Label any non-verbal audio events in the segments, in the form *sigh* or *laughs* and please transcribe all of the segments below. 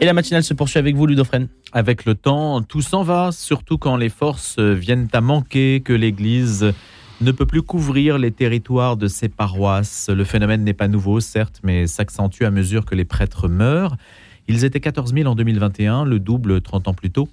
Et la matinale se poursuit avec vous, Ludofren. Avec le temps, tout s'en va, surtout quand les forces viennent à manquer, que l'Église ne peut plus couvrir les territoires de ses paroisses. Le phénomène n'est pas nouveau, certes, mais s'accentue à mesure que les prêtres meurent. Ils étaient 14 000 en 2021, le double 30 ans plus tôt.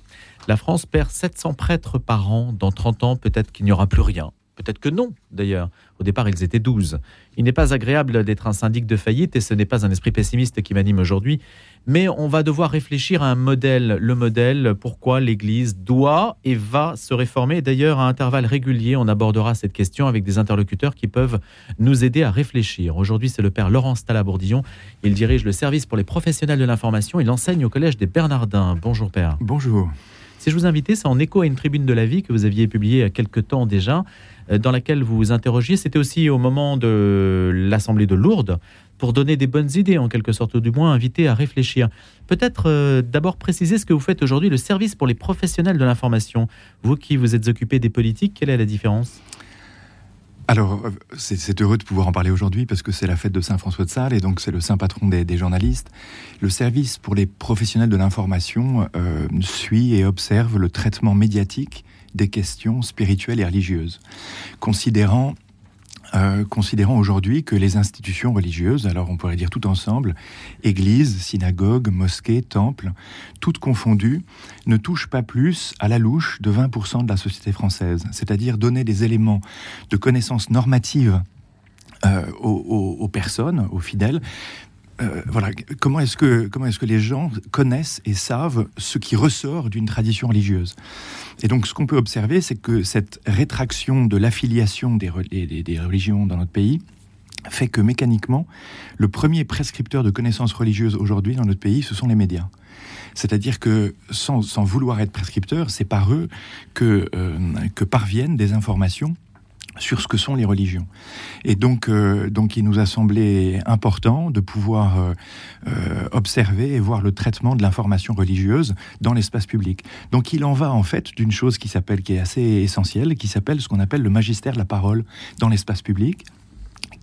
La France perd 700 prêtres par an. Dans 30 ans, peut-être qu'il n'y aura plus rien. Peut-être que non, d'ailleurs. Au départ, ils étaient 12. Il n'est pas agréable d'être un syndic de faillite et ce n'est pas un esprit pessimiste qui m'anime aujourd'hui. Mais on va devoir réfléchir à un modèle. Le modèle, pourquoi l'Église doit et va se réformer. D'ailleurs, à intervalles réguliers, on abordera cette question avec des interlocuteurs qui peuvent nous aider à réfléchir. Aujourd'hui, c'est le père Laurence Talabourdillon. Il dirige le service pour les professionnels de l'information. Il enseigne au Collège des Bernardins. Bonjour, père. Bonjour. Si je vous invitais, c'est en écho à une tribune de la vie que vous aviez publiée il y a quelque temps déjà. Euh, dans laquelle vous vous interrogiez. C'était aussi au moment de l'Assemblée de Lourdes pour donner des bonnes idées, en quelque sorte, ou du moins inviter à réfléchir. Peut-être euh, d'abord préciser ce que vous faites aujourd'hui, le service pour les professionnels de l'information. Vous qui vous êtes occupé des politiques, quelle est la différence? Alors, euh, c'est heureux de pouvoir en parler aujourd'hui parce que c'est la fête de Saint-François de Sales et donc c'est le saint patron des, journalistes. Le service pour les professionnels de l'information suit et observe le traitement médiatique des questions spirituelles et religieuses, considérant euh, considérant aujourd'hui que les institutions religieuses, alors on pourrait dire tout ensemble, églises, synagogues, mosquées, temples, toutes confondues, ne touchent pas plus à la louche de 20% de la société française, c'est-à-dire donner des éléments de connaissances normatives euh, aux, personnes, aux fidèles, euh, voilà, comment est-ce que comment est-ce que les gens connaissent et savent ce qui ressort d'une tradition religieuse? Et donc, ce qu'on peut observer, c'est que cette rétraction de l'affiliation des, des, religions dans notre pays fait que mécaniquement, le premier prescripteur de connaissances religieuses aujourd'hui dans notre pays, ce sont les médias. C'est-à-dire que sans, vouloir être prescripteur, c'est par eux que, euh, que parviennent des informations sur ce que sont les religions. Et donc, euh, donc il nous a semblé important de pouvoir euh, euh, observer et voir le traitement de l'information religieuse dans l'espace public. Donc il en va en fait d'une chose qui s'appelle, qui est assez essentielle, qui s'appelle ce qu'on appelle le magistère de la parole dans l'espace public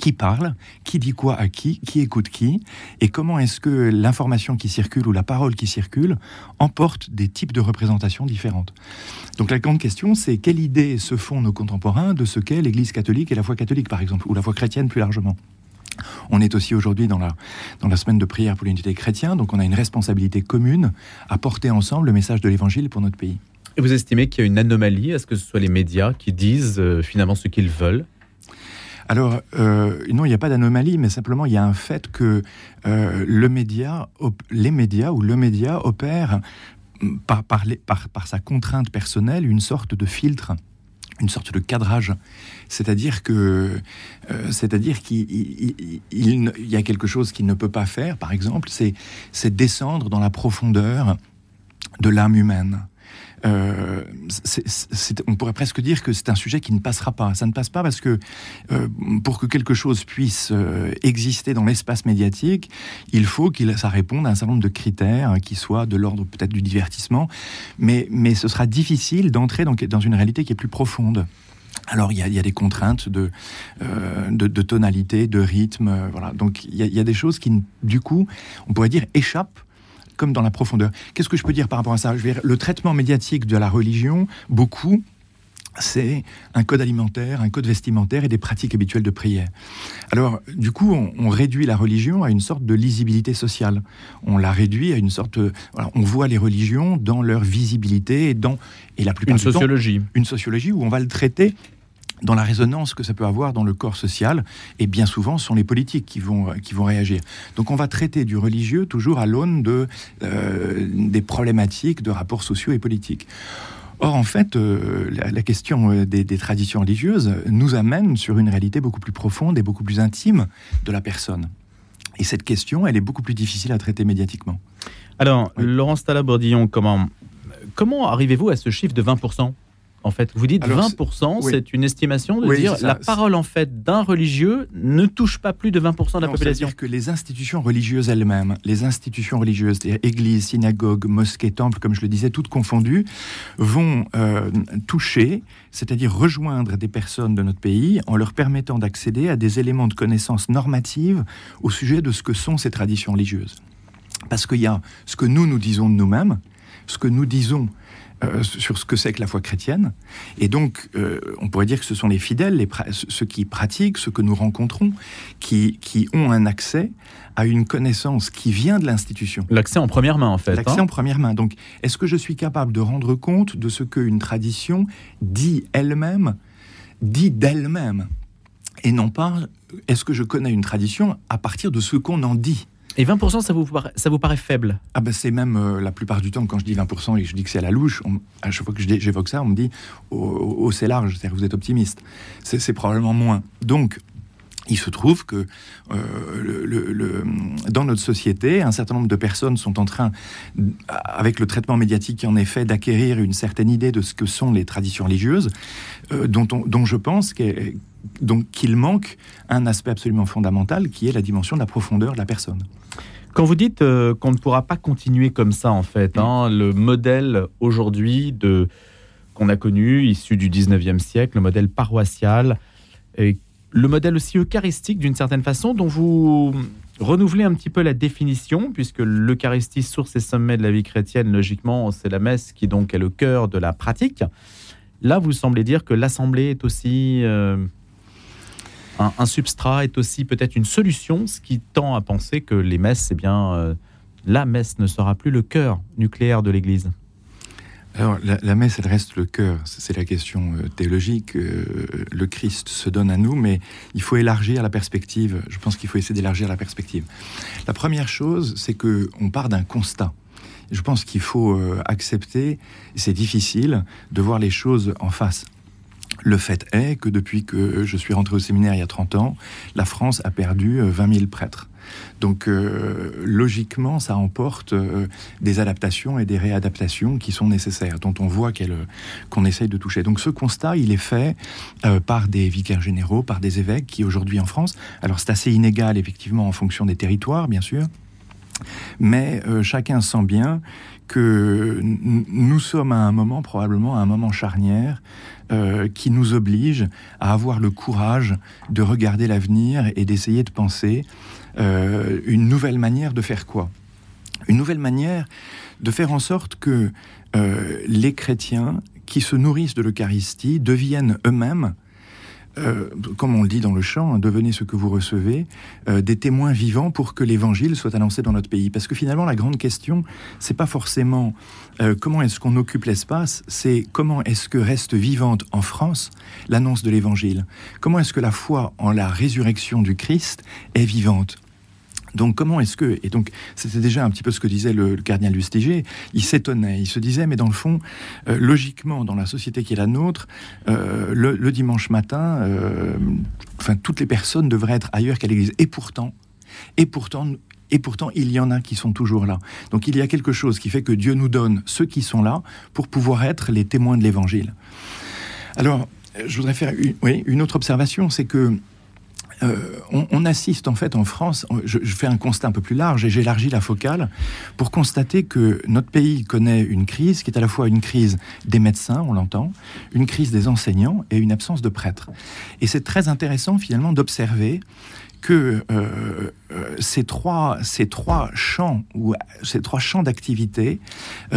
qui parle, qui dit quoi à qui, qui écoute qui, et comment est-ce que l'information qui circule ou la parole qui circule emporte des types de représentations différentes. Donc la grande question, c'est quelle idée se font nos contemporains de ce qu'est l'Église catholique et la foi catholique, par exemple, ou la foi chrétienne plus largement? On est aussi aujourd'hui dans la, dans la semaine de prière pour l'unité chrétienne, donc on a une responsabilité commune à porter ensemble le message de l'Évangile pour notre pays. Et vous estimez qu'il y a une anomalie à ce que ce soit les médias qui disent euh, finalement ce qu'ils veulent? Alors, euh, non, il n'y a pas d'anomalie, mais simplement il y a un fait que euh, le média, les médias ou le média opère mm, par, sa contrainte personnelle une sorte de filtre une sorte de cadrage, c'est-à-dire euh, c'est-à-dire qu'il y a quelque chose qu'il ne peut pas faire, par exemple, c'est descendre dans la profondeur de l'âme humaine. Euh, on pourrait presque dire que c'est un sujet qui ne passera pas. Ça ne passe pas parce que euh, pour que quelque chose puisse euh, exister dans l'espace médiatique, il faut qu'il ça réponde à un certain nombre de critères qui soient de l'ordre peut-être du divertissement, mais, mais ce sera difficile d'entrer dans, dans une réalité qui est plus profonde. Alors il y, a, des contraintes de, de, tonalité, de rythme, voilà. Donc il y, a, des choses qui, du coup, on pourrait dire échappent comme dans la profondeur. Qu'est-ce que je peux dire par rapport à ça? Je veux dire, Le traitement médiatique de la religion, beaucoup, c'est un code alimentaire, un code vestimentaire et des pratiques habituelles de prière. Alors, du coup, on, réduit la religion à une sorte de lisibilité sociale. On la réduit à une sorte, voilà, on voit les religions dans leur visibilité et dans et la plupart une sociologie, une sociologie où on va le traiter dans la résonance que ça peut avoir dans le corps social, et bien souvent, ce sont les politiques qui vont, euh, qui vont réagir. Donc on va traiter du religieux toujours à l'aune de, euh, des problématiques de rapports sociaux et politiques. Or, en fait, euh, la, question des, des, traditions religieuses nous amène sur une réalité beaucoup plus profonde et beaucoup plus intime de la personne. Et cette question, elle est beaucoup plus difficile à traiter médiatiquement. Alors, Laurence Talabordillon, comment, comment arrivez-vous à ce chiffre de 20% en fait. Vous dites 20%, c'est une estimation de dire la parole en fait d'un religieux ne touche pas plus de 20% de la population. C'est-à-dire que les institutions religieuses elles-mêmes, les institutions religieuses, églises, synagogues, mosquées, temples, comme je le disais, toutes confondues, vont euh, toucher, c'est-à-dire rejoindre des personnes de notre pays en leur permettant d'accéder à des éléments de connaissance normative au sujet de ce que sont ces traditions religieuses. Parce qu'il y a ce que nous nous disons de nous-mêmes, ce que nous disons euh, sur ce que c'est que la foi chrétienne. Et donc, euh, on pourrait dire que ce sont les fidèles, les ceux qui pratiquent, ceux que nous rencontrons, qui, qui ont un accès à une connaissance qui vient de l'institution. L'accès en première main, en fait. L'accès hein. en première main. Donc, est-ce que je suis capable de rendre compte de ce qu'une tradition dit elle-même, dit d'elle-même Et non pas, est-ce que je connais une tradition à partir de ce qu'on en dit? Et 20%, ça vous, paraît, ça vous paraît faible? Ah ben c'est même euh, la plupart du temps, quand je dis 20% et je dis que c'est à la louche, à chaque fois que j'évoque ça, on me dit oh, oh c'est large, c'est-à-dire que vous êtes optimiste. C'est probablement moins. Donc, il se trouve que euh, le, dans notre société, un certain nombre de personnes sont en train, avec le traitement médiatique en effet, d'acquérir une certaine idée de ce que sont les traditions religieuses, euh, dont, dont je pense qu'il manque un aspect absolument fondamental qui est la dimension de la profondeur de la personne. Quand vous dites euh, qu'on ne pourra pas continuer comme ça, en fait, hein, le modèle aujourd'hui de qu'on a connu, issu du 19e siècle, le modèle paroissial, et le modèle aussi eucharistique d'une certaine façon, dont vous renouvelez un petit peu la définition, puisque l'Eucharistie, source et sommet de la vie chrétienne, logiquement, c'est la messe qui donc est le cœur de la pratique. Là, vous semblez dire que l'Assemblée est aussi euh, un, substrat, est aussi peut-être une solution, ce qui tend à penser que les messes, eh bien, euh, la messe ne sera plus le cœur nucléaire de l'Église. Alors, la, messe, elle reste le cœur. C'est la question euh, théologique. Euh, le Christ se donne à nous, mais il faut élargir la perspective. Je pense qu'il faut essayer d'élargir la perspective. La première chose, c'est que on part d'un constat. Je pense qu'il faut euh, accepter, c'est difficile, de voir les choses en face. Le fait est que depuis que je suis rentré au séminaire il y a 30 ans, la France a perdu 20 000 prêtres. Donc euh, logiquement, ça emporte euh, des adaptations et des réadaptations qui sont nécessaires, dont on voit qu'on essaye de toucher. Donc ce constat, il est fait euh, par des vicaires généraux, par des évêques qui aujourd'hui en France, alors c'est assez inégal effectivement en fonction des territoires, bien sûr, mais chacun sent bien que nous sommes à un moment, probablement à un moment charnière, qui nous oblige à avoir le courage de regarder l'avenir et d'essayer de penser euh, une nouvelle manière de faire quoi? Une nouvelle manière de faire en sorte que euh, les chrétiens qui se nourrissent de l'Eucharistie deviennent eux-mêmes euh, comme on le dit dans le chant, hein, devenez ce que vous recevez, des témoins vivants pour que l'évangile soit annoncé dans notre pays. Parce que finalement, la grande question, c'est pas forcément comment est-ce qu'on occupe l'espace, c'est comment est-ce que reste vivante en France l'annonce de l'évangile? Comment est-ce que la foi en la résurrection du Christ est vivante? Donc comment est-ce que et donc c'était déjà un petit peu ce que disait le, cardinal Lustiger. Il s'étonnait, il se disait mais dans le fond, euh, logiquement dans la société qui est la nôtre, euh, le, dimanche matin, euh, enfin toutes les personnes devraient être ailleurs qu'à l'église. Et pourtant, et pourtant. Et pourtant, il y en a qui sont toujours là. Donc il y a quelque chose qui fait que Dieu nous donne ceux qui sont là pour pouvoir être les témoins de l'Évangile. Alors, je voudrais faire oui, une autre observation, c'est que euh, on, assiste en fait en France, je, fais un constat un peu plus large et j'élargis la focale pour constater que notre pays connaît une crise qui est à la fois une crise des médecins, on l'entend, une crise des enseignants et une absence de prêtres. Et c'est très intéressant finalement d'observer que euh, euh, ces, trois, ces trois champs ou ces trois champs d'activité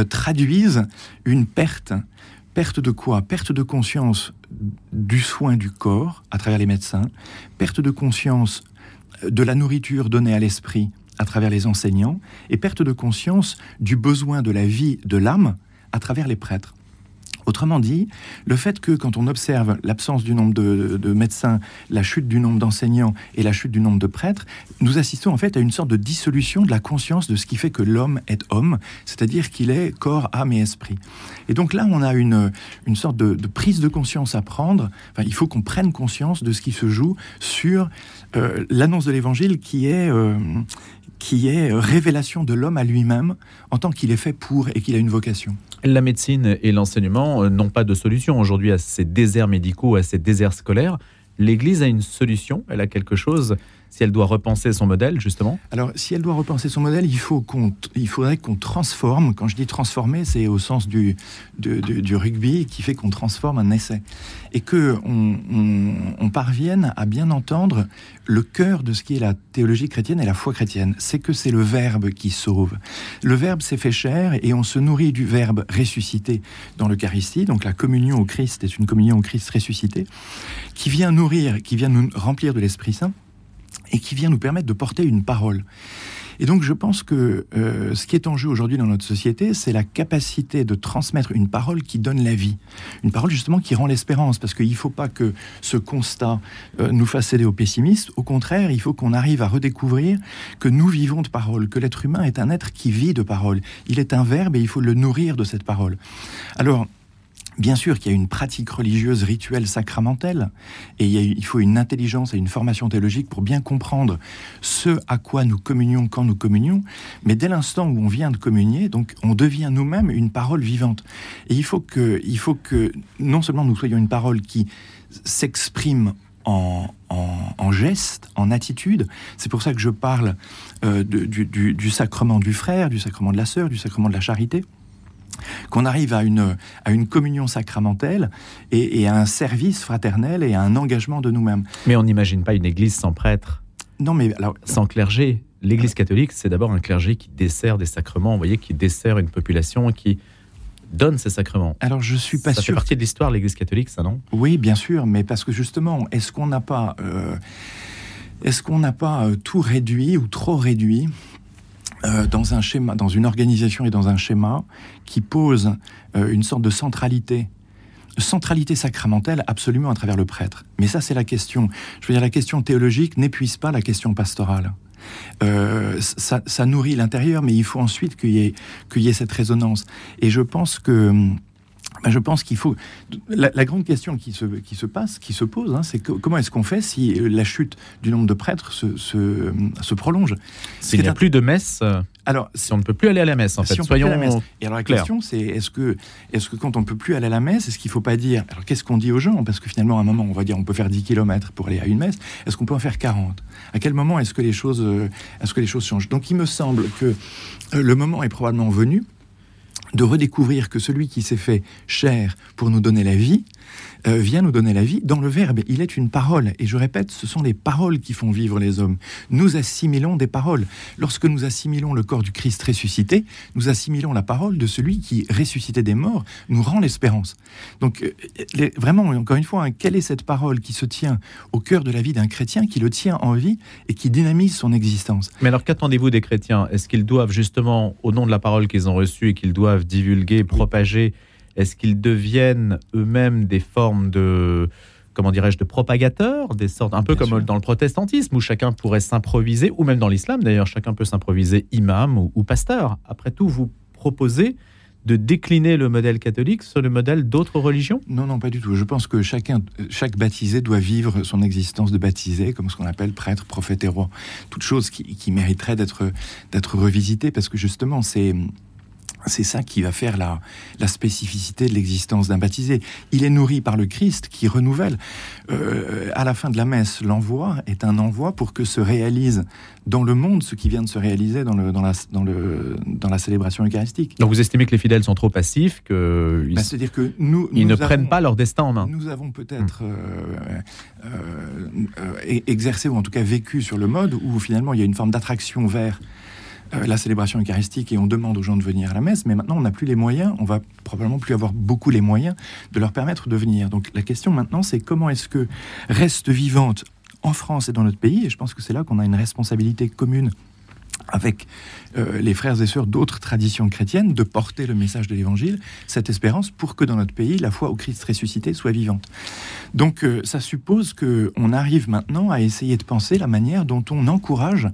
traduisent une perte Perte de quoi? Perte de conscience du soin du corps à travers les médecins, perte de conscience de la nourriture donnée à l'esprit à travers les enseignants, et perte de conscience du besoin de la vie de l'âme à travers les prêtres. Autrement dit, le fait que quand on observe l'absence du nombre de, médecins, la chute du nombre d'enseignants et la chute du nombre de prêtres, nous assistons en fait à une sorte de dissolution de la conscience de ce qui fait que l'homme est homme, c'est-à-dire qu'il est corps, âme et esprit. Et donc là, on a une, une sorte de, prise de conscience à prendre. Enfin, il faut qu'on prenne conscience de ce qui se joue sur euh, l'annonce de l'évangile qui est, euh, qui est révélation de l'homme à lui-même en tant qu'il est fait pour et qu'il a une vocation. La médecine et l'enseignement euh, n'ont pas de solution aujourd'hui à ces déserts médicaux, à ces déserts scolaires. L'Église a une solution, elle a quelque chose. Si elle doit repenser son modèle, justement Alors, si elle doit repenser son modèle, il, faut qu'on, il faudrait qu'on transforme. Quand je dis transformer, c'est au sens du, du rugby qui fait qu'on transforme un essai. Et que on, on, parvienne à bien entendre le cœur de ce qui est la théologie chrétienne et la foi chrétienne. C'est que c'est le Verbe qui sauve. Le Verbe s'est fait chair et on se nourrit du Verbe ressuscité dans l'Eucharistie. Donc la communion au Christ est une communion au Christ ressuscité qui vient nourrir, qui vient nous remplir de l'Esprit Saint et qui vient nous permettre de porter une parole. Et donc je pense que euh, ce qui est en jeu aujourd'hui dans notre société, c'est la capacité de transmettre une parole qui donne la vie, une parole justement qui rend l'espérance, parce qu'il ne faut pas que ce constat euh, nous fasse céder au pessimisme, au contraire, il faut qu'on arrive à redécouvrir que nous vivons de parole, que l'être humain est un être qui vit de parole, il est un verbe et il faut le nourrir de cette parole. Alors, Bien sûr qu'il y a une pratique religieuse rituelle sacramentelle, et il, faut une intelligence et une formation théologique pour bien comprendre ce à quoi nous communions quand nous communions, mais dès l'instant où on vient de communier, donc on devient nous-mêmes une parole vivante. Et il faut que, il faut que non seulement nous soyons une parole qui s'exprime en, en, geste, en attitude. C'est pour ça que je parle euh, du, du, sacrement du frère, du sacrement de la sœur, du sacrement de la charité qu'on arrive à une, à une communion sacramentelle et, à un service fraternel et à un engagement de nous-mêmes. Mais on n'imagine pas une église sans prêtre. Non, mais alors... Sans clergé. L'église catholique, c'est d'abord un clergé qui dessert des sacrements, vous voyez, qui dessert une population qui donne ces sacrements. Alors je suis pas sûr. Ça fait partie de l'histoire de l'Église catholique, ça non? Oui, bien sûr, mais parce que justement, est-ce qu'on n'a pas, euh, est-ce qu'on n'a pas euh, tout réduit ou trop réduit euh, dans un schéma, dans une organisation et dans un schéma qui pose euh, une sorte de centralité centralité sacramentelle absolument à travers le prêtre. Mais ça, c'est la question. Je veux dire, la question théologique n'épuise pas la question pastorale. Euh, ça, nourrit l'intérieur, mais il faut ensuite qu'il y, ait, cette résonance. Et je pense que ben, je pense qu'il faut. La, grande question qui se, qui se passe, qui se pose, hein, c'est comment est-ce qu'on fait si la chute du nombre de prêtres se, se, se prolonge? S'il n'y a plus de messe euh, alors, si on ne peut plus aller à la messe, en fait, soyons la Et alors la question, c'est est-ce que, est-ce que quand on ne peut plus aller à la messe, est-ce qu'il ne faut pas dire, alors qu'est-ce qu'on dit aux gens? Parce que finalement, à un moment, on va dire, on peut faire 10 km pour aller à une messe. Est-ce qu'on peut en faire 40 À quel moment est-ce que les choses, euh, est-ce que les choses changent? Donc, il me semble que euh, le moment est probablement venu de redécouvrir que celui qui s'est fait chair pour nous donner la vie, euh, vient nous donner la vie dans le Verbe. Il est une parole. Et je répète, ce sont les paroles qui font vivre les hommes. Nous assimilons des paroles. Lorsque nous assimilons le corps du Christ ressuscité, nous assimilons la parole de celui qui, ressuscité des morts, nous rend l'espérance. Donc, euh, vraiment, encore une fois, hein, quelle est cette parole qui se tient au cœur de la vie d'un chrétien, qui le tient en vie et qui dynamise son existence? Mais alors, qu'attendez-vous des chrétiens? Est-ce qu'ils doivent justement, au nom de la parole qu'ils ont reçue et qu'ils doivent divulguer, propager, est-ce qu'ils deviennent eux-mêmes des formes de comment dirais-je, de propagateurs, des sortes, un peu comme dans le protestantisme, où chacun pourrait s'improviser, ou même dans l'islam d'ailleurs, chacun peut s'improviser imam ou, pasteur. Après tout, vous proposez de décliner le modèle catholique sur le modèle d'autres religions? Non, non, pas du tout. Je pense que chacun, chaque baptisé doit vivre son existence de baptisé, comme ce qu'on appelle prêtre, prophète et roi. Toute chose qui, qui mériterait d'être, d'être revisitée, parce que justement, c'est, c'est ça qui va faire la, la spécificité de l'existence d'un baptisé. Il est nourri par le Christ qui renouvelle. Euh, à la fin de la messe, l'envoi est un envoi pour que se réalise dans le monde ce qui vient de se réaliser dans, le, dans, la, dans, le, dans la célébration eucharistique. Donc vous estimez que les fidèles sont trop passifs, que bah, c'est-à-dire que nous, ils ne prennent pas leur destin en main. Nous avons peut-être hmm. euh, euh, exercé ou en tout cas vécu sur le mode où finalement il y a une forme d'attraction vers euh, la célébration eucharistique et on demande aux gens de venir à la messe, mais maintenant on n'a plus les moyens, on va probablement plus avoir beaucoup les moyens de leur permettre de venir. Donc la question maintenant c'est comment est-ce que reste vivante en France et dans notre pays, et je pense que c'est là qu'on a une responsabilité commune avec euh, les frères et sœurs d'autres traditions chrétiennes, de porter le message de l'Évangile, cette espérance, pour que dans notre pays, la foi au Christ ressuscité soit vivante. Donc euh, ça suppose qu'on arrive maintenant à essayer de penser la manière dont on encourage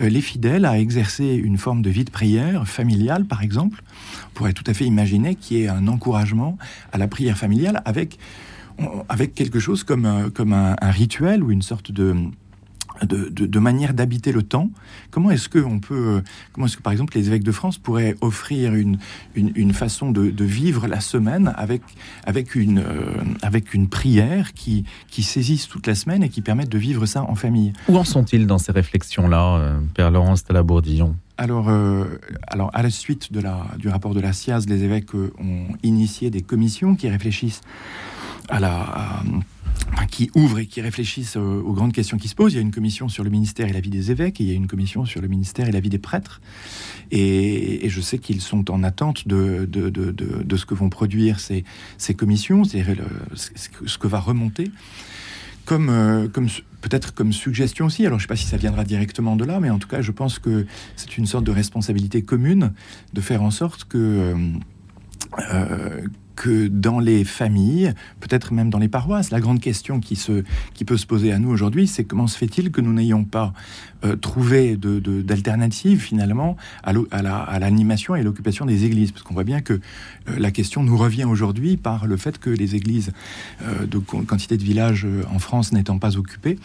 euh, les fidèles à exercer une forme de vie de prière familiale, par exemple. On pourrait tout à fait imaginer qu'il y ait un encouragement à la prière familiale avec, avec quelque chose comme, comme un rituel ou une sorte de de, manière d'habiter le temps. Comment est-ce que on peut, comment est-ce que par exemple les évêques de France pourraient offrir une, une, façon de, vivre la semaine avec, avec, une, euh, avec une prière qui, qui saisisse toute la semaine et qui permette de vivre ça en famille? Où en sont-ils dans ces réflexions-là, euh, Père Laurence Talabourdillon? Alors, euh, alors, à la suite de la, du rapport de la SIAZ, les évêques ont initié des commissions qui réfléchissent à la, qui ouvrent et qui réfléchissent aux, grandes questions qui se posent. Il y a une commission sur le ministère et la vie des évêques, et il y a une commission sur le ministère et la vie des prêtres. Et, je sais qu'ils sont en attente de, de, de, de, ce que vont produire ces, ces commissions, c'est-à-dire ce que va remonter. Comme, euh, comme peut-être comme suggestion aussi, alors je ne sais pas si ça viendra directement de là, mais en tout cas, je pense que c'est une sorte de responsabilité commune de faire en sorte que, euh, euh, que dans les familles, peut-être même dans les paroisses, la grande question qui, se, qui peut se poser à nous aujourd'hui, c'est comment se fait-il que nous n'ayons pas euh, trouvé d'alternatives de, finalement à l'animation et l'occupation des églises? Parce qu'on voit bien que euh, la question nous revient aujourd'hui par le fait que les églises euh, de quantité de villages en France n'étant pas occupées,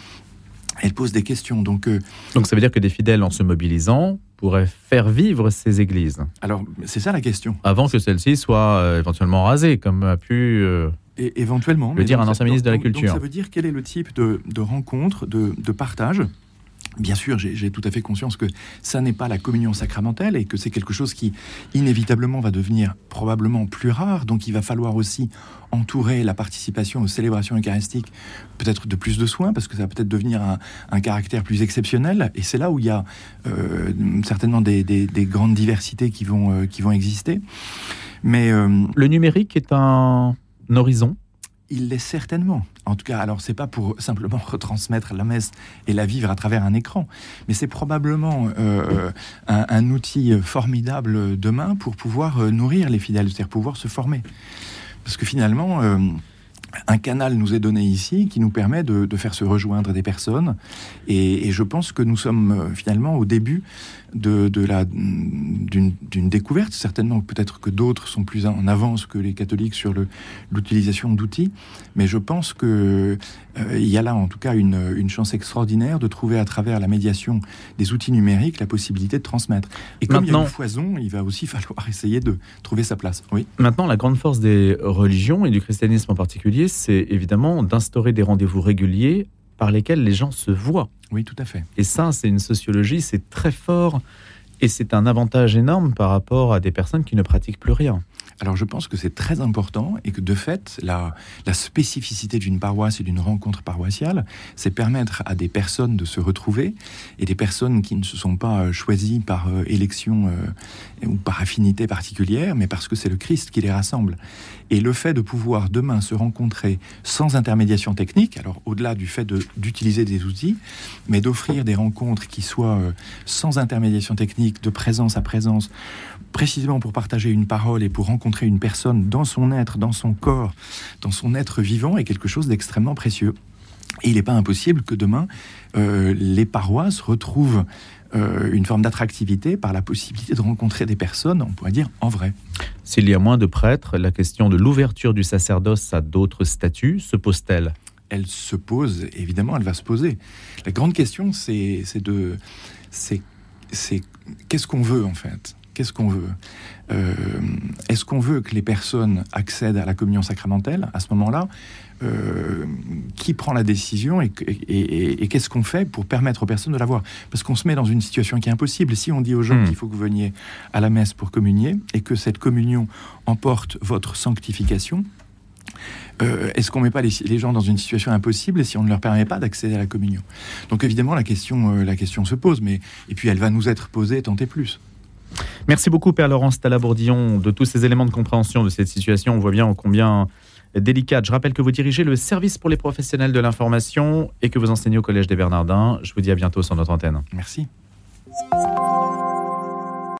elles posent des questions. Donc, Donc ça veut dire que des fidèles, en se mobilisant, pourrait faire vivre ces églises Alors, c'est ça la question. Avant que celles-ci soient euh, éventuellement rasées, comme a pu euh, Et éventuellement, le dire un ancien ministre de la Culture. Donc, ça veut dire quel est le type de, de rencontre, de, de partage Bien sûr, j'ai tout à fait conscience que ça n'est pas la communion sacramentelle et que c'est quelque chose qui inévitablement va devenir probablement plus rare. Donc il va falloir aussi entourer la participation aux célébrations eucharistiques peut-être de plus de soins parce que ça va peut-être devenir un, caractère plus exceptionnel. Et c'est là où il y a euh, certainement des, grandes diversités qui vont, euh, exister. Mais euh, le numérique est un horizon il l'est certainement. En tout cas, alors c'est pas pour *laughs* simplement retransmettre la messe et la vivre à travers un écran, mais c'est probablement euh, un, outil formidable demain pour pouvoir euh, nourrir les fidèles, c'est-à-dire pouvoir se former. Parce que finalement, euh, un canal nous est donné ici qui nous permet de, faire se rejoindre des personnes. Et, je pense que nous sommes euh, finalement au début de, la, d'une, découverte. Certainement, peut-être que d'autres sont plus en avance que les catholiques sur l'utilisation d'outils. Mais je pense qu'il euh, y a là, en tout cas, une, une, chance extraordinaire de trouver à travers la médiation des outils numériques la possibilité de transmettre. Et comme il y a une foison, il va aussi *laughs* falloir essayer de trouver sa place. Oui. Maintenant, la grande force des religions et du christianisme en particulier, c'est évidemment d'instaurer des rendez-vous réguliers par lesquels les gens se voient. Oui, tout à fait. Et ça, c'est une sociologie, c'est très fort et c'est un avantage énorme par rapport à des personnes qui ne pratiquent plus rien. Alors je pense que c'est très important et que de fait, la, la spécificité d'une paroisse et d'une rencontre paroissiale, c'est permettre à des personnes de se retrouver et des personnes qui ne se sont pas euh, choisies par euh, élection euh, ou par affinité particulière, mais parce que c'est le Christ qui les rassemble. Et le fait de pouvoir demain se rencontrer sans intermédiation technique, alors au-delà du fait d'utiliser des outils, mais d'offrir des rencontres qui soient sans intermédiation technique, de présence à présence, précisément pour partager une parole et pour rencontrer une personne dans son être, dans son corps, dans son être vivant, est quelque chose d'extrêmement précieux. Et il n'est pas impossible que demain, euh, les paroisses retrouvent euh, une forme d'attractivité par la possibilité de rencontrer des personnes, on pourrait dire, en vrai. S'il y a moins de prêtres, la question de l'ouverture du sacerdoce à d'autres statuts se pose-t-elle? Elle se pose, évidemment, elle va se poser. La grande question, c'est de... C'est qu'est-ce qu'on veut, en fait? Qu'est-ce qu'on veut euh, Est-ce qu'on veut que les personnes accèdent à la communion sacramentelle à ce moment-là euh, Qui prend la décision et, qu'est-ce qu'on fait pour permettre aux personnes de l'avoir Parce qu'on se met dans une situation qui est impossible. Si on dit aux gens hmm. qu'il faut que vous veniez à la messe pour communier et que cette communion emporte votre sanctification, euh, est-ce qu'on ne met pas les, gens dans une situation impossible si on ne leur permet pas d'accéder à la communion? Donc évidemment, la question, la question se pose, mais et puis elle va nous être posée tant et plus. Merci beaucoup, Père Laurence Talabourdillon, de tous ces éléments de compréhension de cette situation. On voit bien combien délicate. Je rappelle que vous dirigez le service pour les professionnels de l'information et que vous enseignez au Collège des Bernardins. Je vous dis à bientôt sur notre antenne. Merci.